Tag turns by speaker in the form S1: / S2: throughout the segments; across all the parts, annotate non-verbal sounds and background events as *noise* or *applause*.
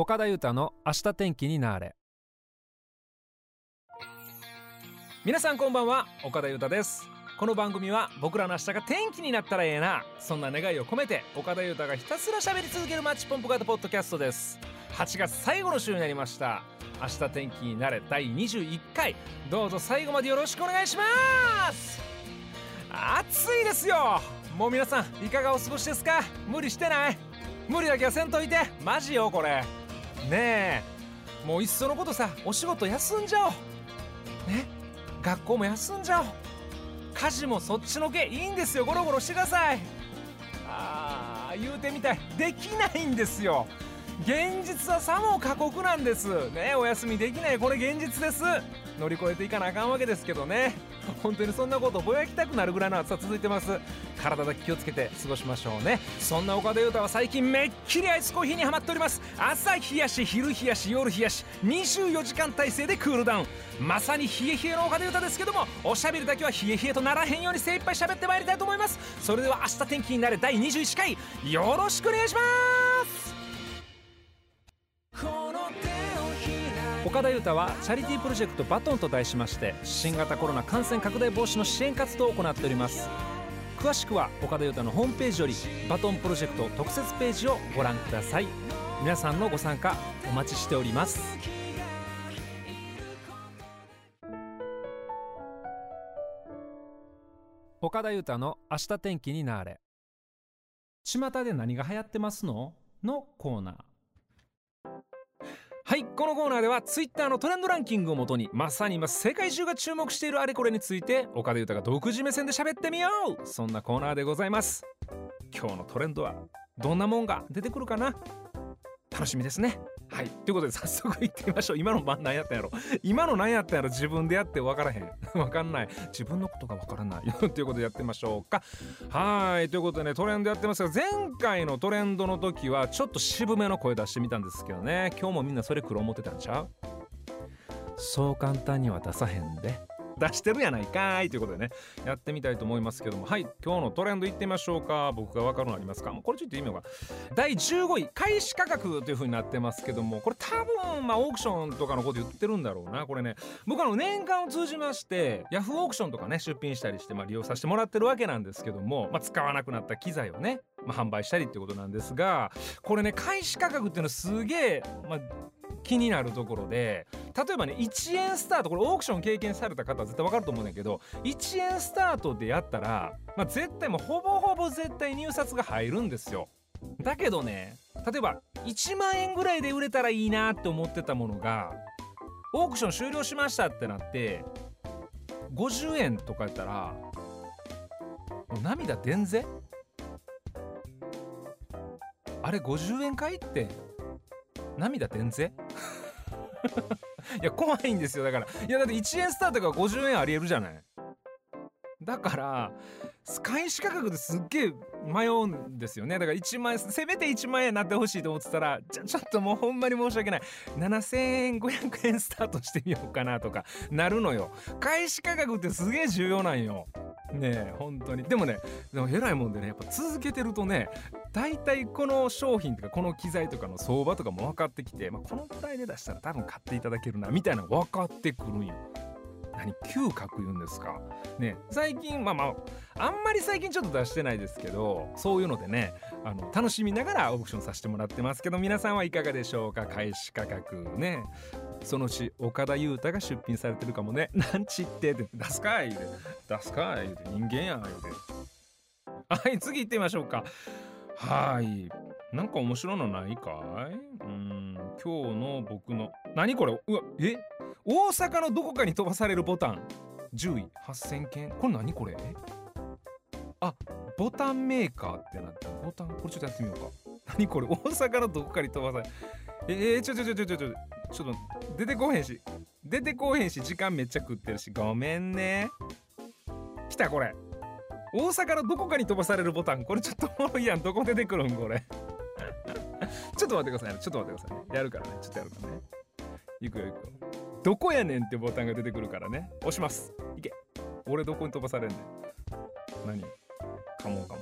S1: 岡田裕太の明日天気になれ。皆さんこんばんは岡田裕太です。この番組は僕らの明日が天気になったらええなそんな願いを込めて岡田裕太がひたすら喋り続けるマッチポンプ型ポッドキャストです。8月最後の週になりました。明日天気になれ第21回。どうぞ最後までよろしくお願いします。暑いですよ。もう皆さんいかがお過ごしですか？無理してない？無理だけはせんといて。マジよこれ。ねえ。もういっそのことさお仕事休んじゃおう。ね学校も休んじゃおう。家事もそっちのけいいんですよ。ゴロゴロしてください。あー言うてみたい。できないんですよ。現実はさも過酷なんです。ねお休みできない。これ現実です。乗り越えていかなあかんわけですけどね。本当にそんなことぼやきたくなるぐらいの暑さ続いてます。体だけ気をつけて過ごしましょうね。そんな岡田裕太は最近めっきりアイスコーヒーにはまっております。朝冷やし昼冷やし夜冷やし24時間体制でクールダウン。まさに冷え冷えの岡田裕太ですけどもおしゃべりだけは冷え冷えとならへんように精一杯喋ってまいりたいと思います。それでは明日天気になれ第21回よろしくお願いします。岡田裕太はチャリティープロジェクトバトンと題しまして新型コロナ感染拡大防止の支援活動を行っております。詳しくは岡田裕太のホームページよりバトンプロジェクト特設ページをご覧ください。皆さんのご参加お待ちしております。岡田裕太の明日天気になれ。巷で何が流行ってますの？のコーナー。はいこのコーナーでは Twitter のトレンドランキングをもとにまさに今世界中が注目しているあれこれについて岡田裕太が独自目線で喋ってみよう。そんなコーナーでございます。今日のトレンドはどんなもんが出てくるかな？楽しみですね。はい。ということで早速いってみましょう。今の何やったんやろ。今の何やったんやろ。自分でやって分からへん。*laughs* 分かんない。自分のことが分からない。*laughs* ということでやってみましょうか。はい。ということでねトレンドやってますが前回のトレンドの時はちょっと渋めの声出してみたんですけどね。今日もみんなそれ黒思ってたんちゃう？そう簡単には出さへんで。出してるやないかいということでねやってみたいと思いますけども。はい今日のトレンドいってみましょうか。僕が分かるのありますか？もうこれちょっと言ってみようか第15位開始価格という風になってますけども。これ多分まあオークションとかのこと言ってるんだろうな。これね僕あの年間を通じましてヤフーオークションとかね出品したりしてまあ利用させてもらってるわけなんですけども、まあ、使わなくなった機材をね、まあ、販売したりってことなんですがこれね開始価格っていうのはすげえ、まあ、気になるところで例えばね1円スタートこれオークション経験された方は絶対分かると思うんだけど1円スタートでやったら、まあ、絶対もうほぼほぼ絶対入札が入るんですよ。だけどね例えば1万円ぐらいで売れたらいいなって思ってたものがオークション終了しましたってなって50円とかやったらもう涙出んぜあれ50円かいって涙出んぜいや怖いんですよだから。いやだって1円スタートが50円ありえるじゃない。だから開始価格ですっげえ迷うんですよね。だから1万円せめて1万円になってほしいと思ってたらちょちょっともうほんまに申し訳ない。7500円スタートしてみようかなとかなるのよ。開始価格ってすげえ重要なんよ。ねえ本当に。でもねでも偉いもんでねやっぱ続けてるとね大体この商品とかこの機材とかの相場とかも分かってきて、まあ、このくらいで出したら多分買っていただけるなみたいなの分かってくるんよ。何嗅覚言うんですか？ね最近まあまああんまり最近ちょっと出してないですけどそういうのでねあの楽しみながらオークションさせてもらってますけど皆さんはいかがでしょうか？開始価格ね。そのうち岡田裕太が出品されてるかもね。*laughs* なんちってって出すかい言うて。出すかい言うて。人間やん言うて。はい次行ってみましょうか。はい。なんか面白いのないかい？うん。今日の僕の。何これ？うわえ？大阪のどこかに飛ばされるボタン。10位。8000件。これ何これ？あボタンメーカーってなってボタン？これちょっとやってみようか。何これ？大阪のどこかに飛ばされえー、ちょちょちょちょちょちょちょっと出てこへんし。出てこへんし。時間めっちゃ食ってるし。ごめんね。来たこれ。大阪のどこかに飛ばされるボタン。これちょっとおもろいやん。どこ出てくるん？これ。*laughs* ちょっと待ってくださいね。ちょっと待ってくださいね。やるからね。ちょっとやるからね。いくよいくよ。どこやねんってボタンが出てくるからね。押します。いけ。俺どこに飛ばされんねん。何？かもかも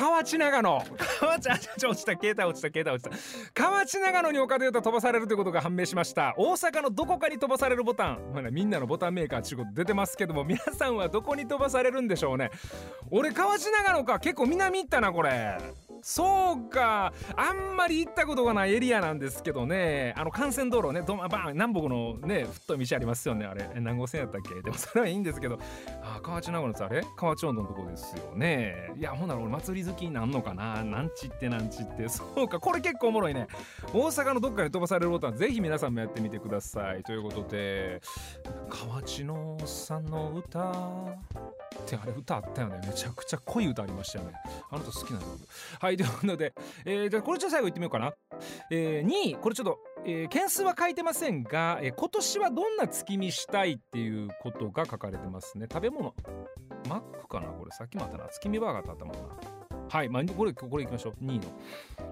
S1: 河内長野。河内あちょ落ちた携帯落ちた携帯落ちた。河内長野に岡田優太飛ばされるということが判明しました。大阪のどこかに飛ばされるボタン、まあね、みんなのボタンメーカーちゅうこと出てますけども皆さんはどこに飛ばされるんでしょうね。俺河内長野か。結構南行ったなこれそうか。あんまり行ったことがないエリアなんですけどね。あの幹線道路ねどまバン南北のね太い道ありますよねあれ。何号線やったっけ？でもそれはいいんですけど。あ河内長野のあれ？河内温度のとこですよね。いやほんなら俺祭り好きになんのかな？なんちってなんちって。そうかこれ結構おもろいね。大阪のどっかに飛ばされるボタンぜひ皆さんもやってみてください。ということで河内のさんの歌ってあれ歌あったよね。めちゃくちゃ濃い歌ありましたよね。あの人好きなのはい。いということで、えー、じゃあこれちょっと最後いってみようかな、えー、2位これちょっと、えー、件数は書いてませんが、えー、今年はどんな月見したいっていうことが書かれてますね。食べ物。マックかな？これ。さっきもあったな。月見バーガーってあったもんな。はい、まあ、これこれいきましょう。2位の。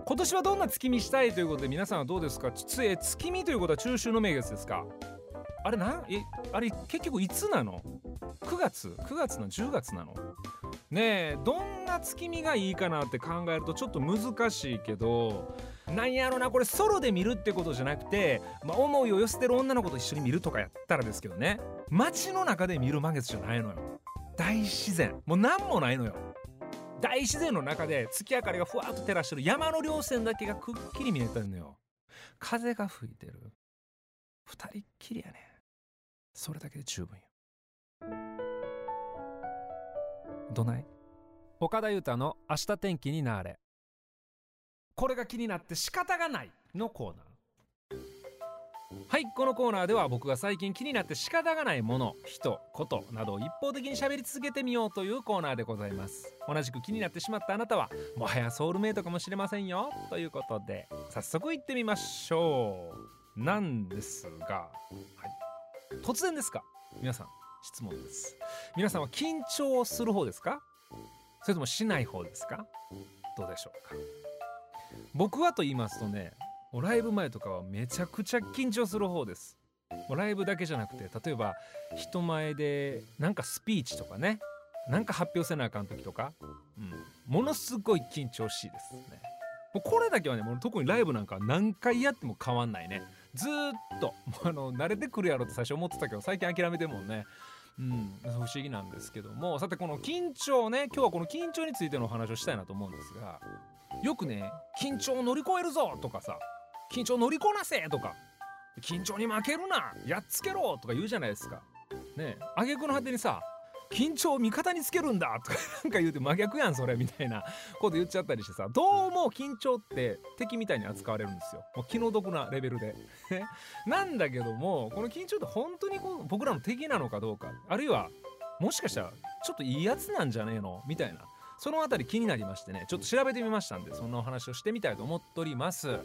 S1: 今年はどんな月見したいということで皆さんはどうですか？つえ月見ということは中秋の名月ですか？あれなえあれ結局いつなの？9月9月の10月なの？ねえどんな月見がいいかなって考えるとちょっと難しいけどなんやろなこれソロで見るってことじゃなくて、まあ、思いを寄せてる女の子と一緒に見るとかやったらですけどね。街の中で見る満月じゃないのよ。大自然。もう何もないのよ。大自然の中で月明かりがふわっと照らしてる山の稜線だけがくっきり見えてるのよ。風が吹いてる。二人っきりやね。それだけで十分よどない？岡田裕太の明日天気になれ。これが気になって仕方がないのコーナー。はいこのコーナーでは僕が最近気になって仕方がないもの人ことなどを一方的に喋り続けてみようというコーナーでございます。同じく気になってしまったあなたはもはやソウルメイトかもしれませんよ。ということで早速行ってみましょう。なんですが、はい、突然ですか？皆さん質問です。皆さんは緊張する方ですか？それともしない方ですか？どうでしょうか？僕はと言いますとねライブ前とかはめちゃくちゃ緊張する方です。ライブだけじゃなくて例えば人前でなんかスピーチとかねなんか発表せなあかん時とか、うん、ものすごい緊張しいですね。これだけはねもう特にライブなんか何回やっても変わんないね。ずっと *laughs* あの慣れてくるやろって最初思ってたけど最近諦めてもんね。うん、不思議なんですけども。さてこの緊張ね今日はこの緊張についてのお話をしたいなと思うんですがよくね緊張を乗り越えるぞとかさ緊張乗りこなせとか緊張に負けるなやっつけろとか言うじゃないですか。ね挙句の果てにさ緊張を味方につけるんだとかなんか言うて真逆やんそれみたいなこと言っちゃったりしてさどうも緊張って敵みたいに扱われるんですよ。もう気の毒なレベルで。*laughs* なんだけどもこの緊張って本当にこう僕らの敵なのかどうかあるいはもしかしたらちょっといいやつなんじゃねえの？みたいな。そのあたり気になりましてねちょっと調べてみましたんでそんなお話をしてみたいと思っております。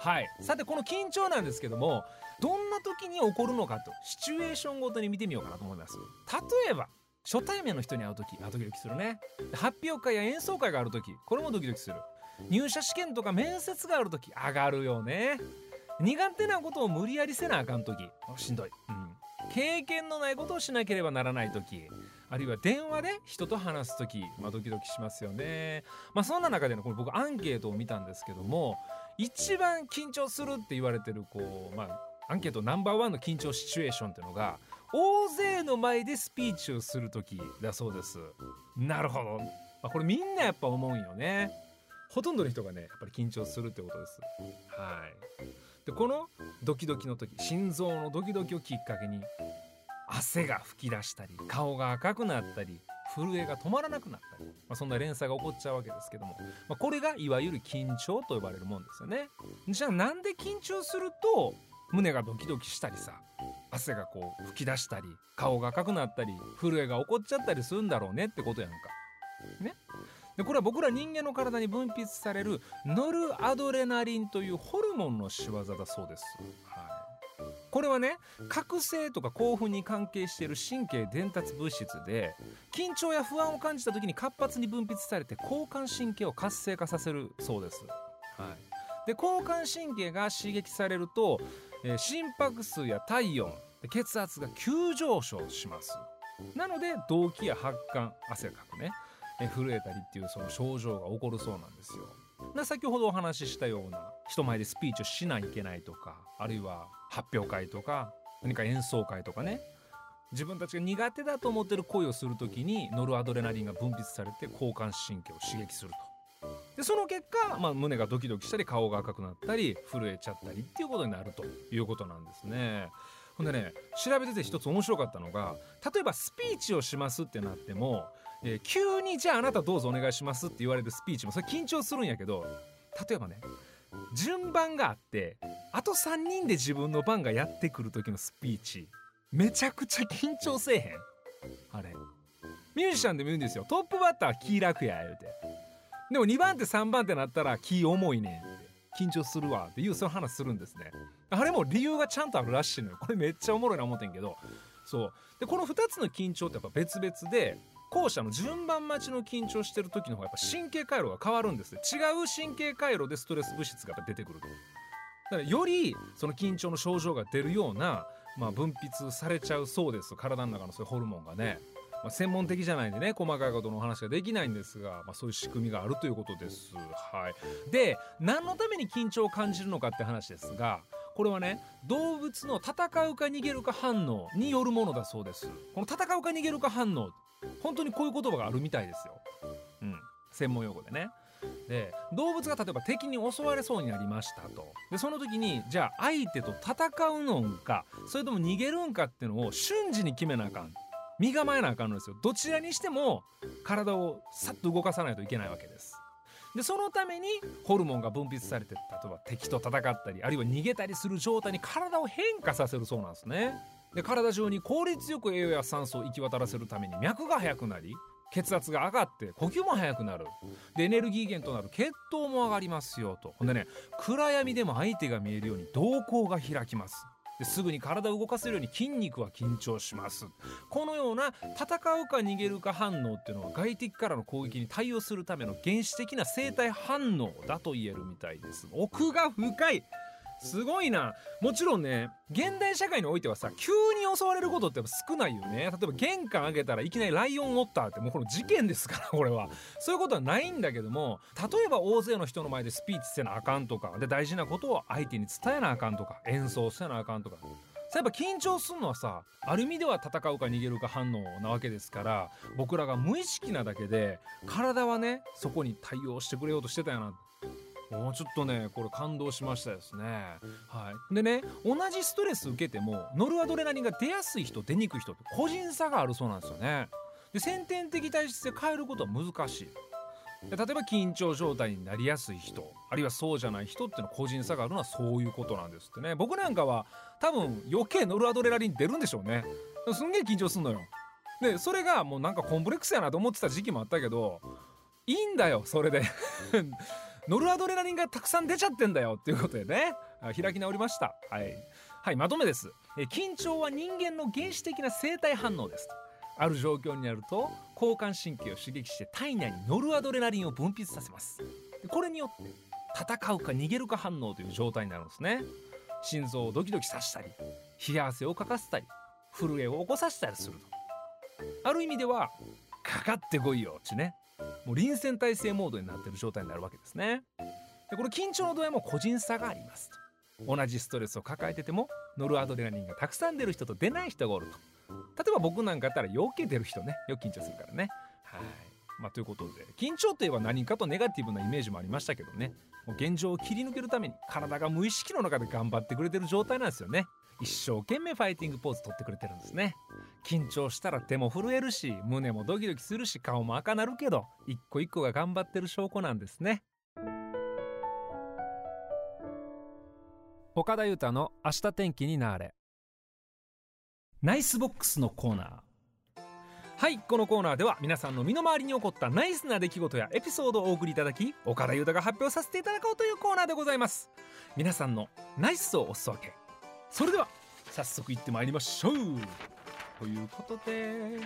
S1: はい。さてこの緊張なんですけどもどんな時に起こるのかとシチュエーションごとに見てみようかなと思います。例えば初対面の人に会う時あドキドキするね。発表会や演奏会がある時これもドキドキする。入社試験とか面接がある時上がるよね。苦手なことを無理やりせなあかん時。しんどい、うん、経験のないことをしなければならない時。あるいは電話で人と話す時、まあ、ドキドキしますよね。まあそんな中でのこれ僕アンケートを見たんですけども一番緊張するって言われてるこうまあアンケートナンバーワンの緊張シチュエーションっていうのが大勢の前でスピーチをする時だそうです。なるほど、まあ、これみんなやっぱ思うんよね。ほとんどの人がねやっぱり緊張するってことです。はい。でこのドキドキの時心臓のドキドキをきっかけに汗が噴き出したり顔が赤くなったり震えが止まらなくなったり、まあ、そんな連鎖が起こっちゃうわけですけども、まあ、これがいわゆる緊張と呼ばれるもんですよね。じゃあなんで緊張すると胸がドキドキしたりさ汗がこう吹き出したり顔が赤くなったり震えが起こっちゃったりするんだろうねってことやんか。ねでこれは僕ら人間の体に分泌されるノルアドレナリンというホルモンの仕業だそうです。はい、これはね覚醒とか興奮に関係している神経伝達物質で緊張や不安を感じた時に活発に分泌されて交感神経を活性化させるそうです。はい、で交感神経が刺激されるとえー、心拍数や体温血圧が急上昇します。なので動悸や発汗汗かくね。え震えたりっていうその症状が起こるそうなんですよ。先ほどお話ししたような人前でスピーチをしないといけないとかあるいは発表会とか何か演奏会とかね。自分たちが苦手だと思ってる行為をする時にノルアドレナリンが分泌されて交感神経を刺激すると。でその結果、まあ、胸がドキドキしたり顔が赤くなったり震えちゃったりっていうことになるということなんですね。ほんでね調べてて一つ面白かったのが例えばスピーチをしますってなっても、えー、急にじゃああなたどうぞお願いしますって言われるスピーチもそれ緊張するんやけど例えばね順番があってあと3人で自分の番がやってくる時のスピーチめちゃくちゃ緊張せえへん。あれ。ミュージシャンでも言うんですよ。トップバッターは気楽や言うて。でも2番手3番手なったら気重いね。んって緊張するわっていうその話するんですね。あれも理由がちゃんとあるらしいのよ。これめっちゃおもろいな思ってんけど。そう。でこの2つの緊張ってやっぱ別々で後者の順番待ちの緊張してる時の方がやっぱ神経回路が変わるんです違う神経回路でストレス物質がやっぱ出てくると。だからよりその緊張の症状が出るような、まあ、分泌されちゃうそうです。体の中のそういうホルモンがね。まあ、専門的じゃないんでね細かいことのお話ができないんですが、まあ、そういう仕組みがあるということです。はい、で何のために緊張を感じるのかって話ですがこれはね動物の戦うか逃げるか反応によるものだそうです。この戦うか逃げるか反応本当にこういう言葉があるみたいですよ。うん。専門用語でね。で動物が例えば敵に襲われそうになりましたと。でその時にじゃあ相手と戦うのかそれとも逃げるんかっていうのを瞬時に決めなあかん。身構えなあかんのですよ。どちらにしても体をさっと動かさないといけないわけです。でそのためにホルモンが分泌されて例えば敵と戦ったりあるいは逃げたりする状態に体を変化させるそうなんですね。で体中に効率よく栄養や酸素を行き渡らせるために脈が速くなり血圧が上がって呼吸も速くなる。でエネルギー源となる血糖も上がりますよと。ほんでね暗闇でも相手が見えるように瞳孔が開きます。ですぐに体を動かせるように筋肉は緊張します。このような戦うか逃げるか反応っていうのは外敵からの攻撃に対応するための原始的な生体反応だと言えるみたいです。奥が深い。すごいな。もちろんね現代社会においてはさ急に襲われることって少ないよね。例えば玄関開けたらいきなりライオンおったってもうこの事件ですから *laughs* これは。そういうことはないんだけども例えば大勢の人の前でスピーチせなあかんとかで大事なことを相手に伝えなあかんとか演奏せなあかんとか。やっぱ緊張するのはさある意味では戦うか逃げるか反応なわけですから僕らが無意識なだけで体はねそこに対応してくれようとしてたよなもうちょっとねこれ感動しましたですね。はい、でね同じストレス受けてもノルアドレナリンが出やすい人出にくい人って個人差があるそうなんですよね。で先天的体質で変えることは難しい。例えば緊張状態になりやすい人あるいはそうじゃない人っていうの個人差があるのはそういうことなんですってね僕なんかは多分余計ノルアドレナリン出るんでしょうねすんげえ緊張すんのよでそれがもうなんかコンプレックスやなと思ってた時期もあったけどいいんだよそれでノルアドレナリンがたくさん出ちゃってんだよっていうことでね。開き直りました。はい、はい、まとめです。緊張は人間の原始的な生態反応です。ある状況になると交感神経を刺激して体内にノルアドレナリンを分泌させます。これによって戦うか逃げるか反応という状態になるんですね。心臓をドキドキさせたり冷や汗をかかせたり震えを起こさせたりすると。ある意味ではかかってこいよってね。もう臨戦態勢モードになってる状態になるわけですね。でこの緊張の度合いも個人差がありますと。同じストレスを抱えててもノルアドレナリンがたくさん出る人と出ない人がおると。例えば僕なんかやったら余計出る人ね。よく緊張するからね。はい。まあ、ということで緊張といえば何かとネガティブなイメージもありましたけどね。もう現状を切り抜けるために体が無意識の中で頑張ってくれてる状態なんですよね。一生懸命ファイティングポーズ取ってくれてるんですね。緊張したら手も震えるし胸もドキドキするし顔も赤なるけど一個一個が頑張ってる証拠なんですね。岡田裕太の明日天気になぁれ。ナイスボックスのコーナー。はいこのコーナーでは皆さんの身の回りに起こったナイスな出来事やエピソードをお送りいただき岡田裕太が発表させていただこうというコーナーでございます。皆さんのナイスをおすわけ。それでは早速行ってまいりましょう。ということで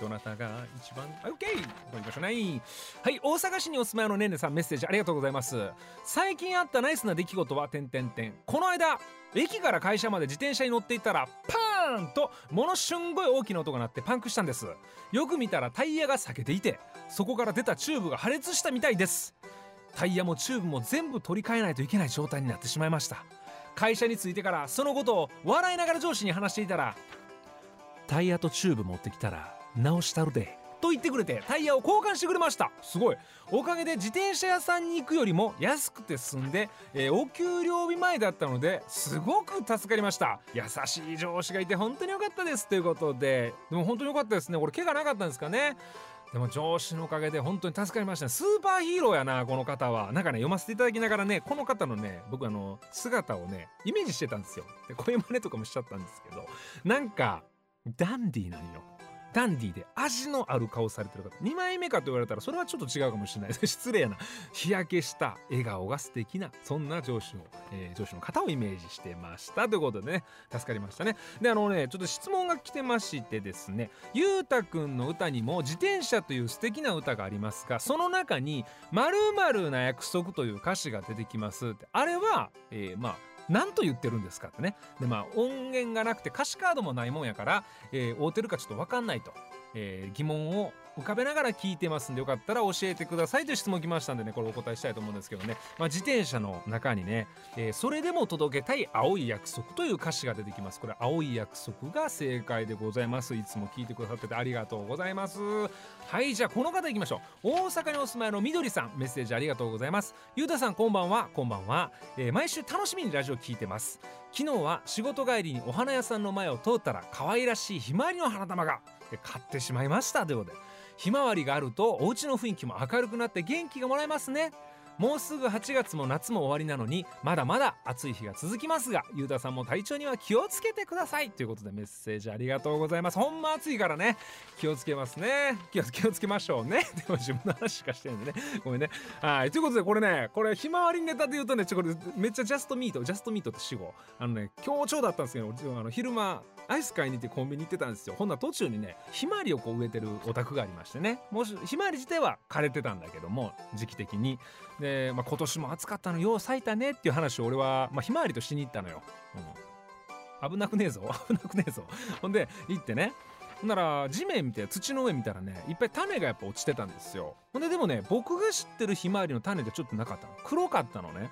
S1: どなたが一番 OK! 行きましょうねはい大阪市にお住まいのねんねさんメッセージありがとうございます。最近あったナイスな出来事は点点点この間駅から会社まで自転車に乗っていたらパーンとものすんごい大きな音が鳴ってパンクしたんです。よく見たらタイヤが裂けていてそこから出たチューブが破裂したみたいです。タイヤもチューブも全部取り替えないといけない状態になってしまいました。会社に着いてからそのことを笑いながら上司に話していたらタイヤとチューブ持ってきたら直したるで。と言ってくれてタイヤを交換してくれました。すごい。おかげで自転車屋さんに行くよりも安くて済んで、えー、お給料日前だったのですごく助かりました。優しい上司がいて本当に良かったです。ということで。でも本当に良かったですね。これ怪我なかったんですかね。でも上司のおかげで本当に助かりましたスーパーヒーローやなこの方は。なんかね読ませていただきながらねこの方のね僕あの姿をねイメージしてたんですよ。で声真似とかもしちゃったんですけど。なんかダンディーなんよ。ダンディーで味のある顔されてる方2枚目かと言われたらそれはちょっと違うかもしれない。で *laughs* す失礼やな。日焼けした笑顔が素敵なそんな上司を、えー、上司の方をイメージしてましたということでね。助かりましたね。であのねちょっと質問が来てましてですね。ゆうたくんの歌にも自転車という素敵な歌がありますがその中に〇〇な約束という歌詞が出てきますあれは、えー、まあ何と言ってるんですかってね。でまあ音源がなくて歌詞カードもないもんやから、えー、合うてるかちょっと分かんないと、えー、疑問を浮かべながら聞いてますんでよかったら教えてくださいという質問来ましたんでねこれお答えしたいと思うんですけどね、まあ、自転車の中にね、えー、それでも届けたい青い約束という歌詞が出てきます。これ青い約束が正解でございます。いつも聞いてくださっててありがとうございます。はいじゃあこの方いきましょう。大阪にお住まいのみどりさんメッセージありがとうございます。ゆうたさんこんばんは。こんばんは、えー、毎週楽しみにラジオ聞いてます。昨日は仕事帰りにお花屋さんの前を通ったら可愛らしいひまわりの花束が。買ってしまいました。ということで。ひまわりがあるとお家の雰囲気も明るくなって元気がもらえますね。もうすぐ8月も夏も終わりなのにまだまだ暑い日が続きますがゆうたさんも体調には気をつけてください。ということでメッセージありがとうございます。ほんま暑いからね。気をつけますね。気を気をつけましょうね。*laughs* でも自分の話しかしてるんでね。ごめんね。はい。ということでこれねこれひまわりネタで言うとねちょこれめっちゃジャストミートジャストミートって死後あのね強調だったんですけどあの昼間アイス買いに行ってコンビニ行ってたんですよ。ほんな途中にねひまわりをこう植えてるお宅がありましてね。もしひまわり自体は枯れてたんだけども時期的に。で、まあ、今年も暑かったのよう咲いたねっていう話を俺は、まあ、ひまわりとしに行ったのよ、うん、危なくねえぞ。*laughs* 危なくねえぞ。ほんで行ってね。ほんなら地面見て土の上見たらねいっぱい種がやっぱ落ちてたんですよ。ほんででもね僕が知ってるひまわりの種でちょっとなかったの。黒かったのね。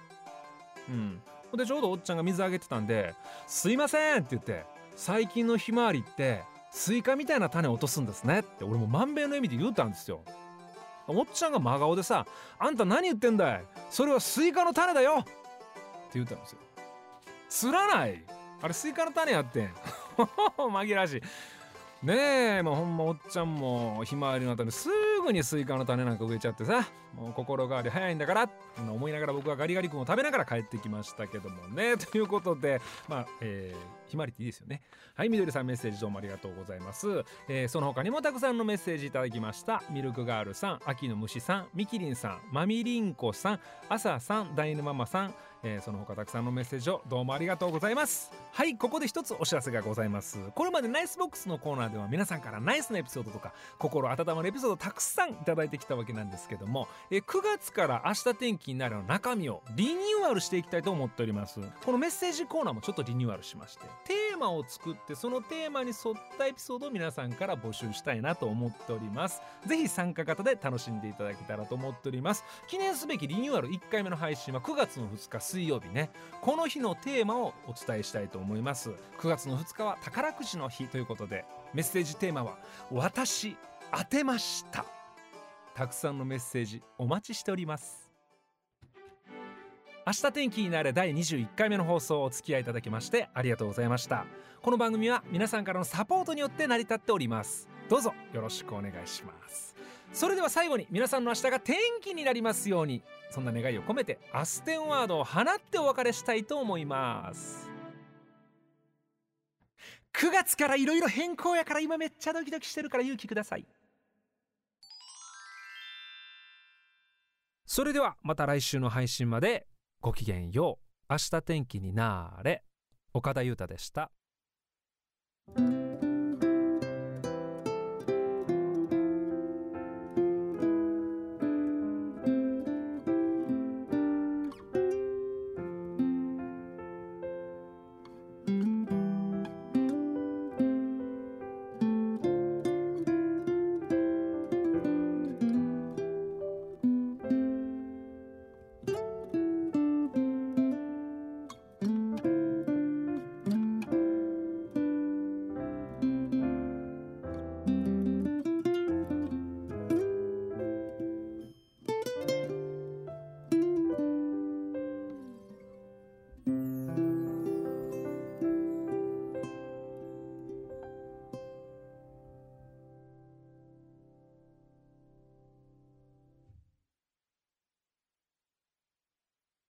S1: うん。ほんでちょうどおっちゃんが水あげてたんで「すいません」って言って最近のひまわりってスイカみたいな種落とすんですねって俺も満面の笑みで言うたんですよ。おっちゃんが真顔でさ「あんた何言ってんだい？それはスイカの種だよ!」って言ったんですよつらないあれスイカの種やってん *laughs* 紛らわしい。ねえもうほんまおっちゃんもひまわりの種すぐにスイカの種なんか植えちゃってさもう心変わり早いんだから思いながら僕はガリガリ君を食べながら帰ってきましたけどもね。ということでまあえー、ひまわりっていいですよね。はいみどりさんメッセージどうもありがとうございます、えー、その他にもたくさんのメッセージいただきました。ミルクガールさん秋の虫さんみきりんさんまみりんこさんあささんダイヌママさんえー、その他たくさんのメッセージをどうもありがとうございます。はいここで一つお知らせがございます。これまでナイスボックスのコーナーでは皆さんからナイスなエピソードとか心温まるエピソードたくさんいただいてきたわけなんですけども、えー、9月から明日天気になぁれの中身をリニューアルしていきたいと思っております。このメッセージコーナーもちょっとリニューアルしましてテーマを作ってそのテーマに沿ったエピソードを皆さんから募集したいなと思っております。ぜひ参加型で楽しんでいただけたらと思っております。記念すべきリニューアル1回目の配信は9月の2日水曜日ね。この日のテーマをお伝えしたいと思います。9月の2日は宝くじの日ということでメッセージテーマは私当てました。たくさんのメッセージお待ちしております。明日天気になれ第21回目の放送をお付き合いいただきましてありがとうございました。この番組は皆さんからのサポートによって成り立っております。どうぞよろしくお願いします。それでは最後に皆さんの明日が天気になりますようにそんな願いを込めてアステンワードを放ってお別れしたいと思います。9月からいろいろ変更やから今めっちゃドキドキしてるから勇気ください。それではまた来週の配信まで。ごきげんよう明日天気になーれ岡田裕太でした。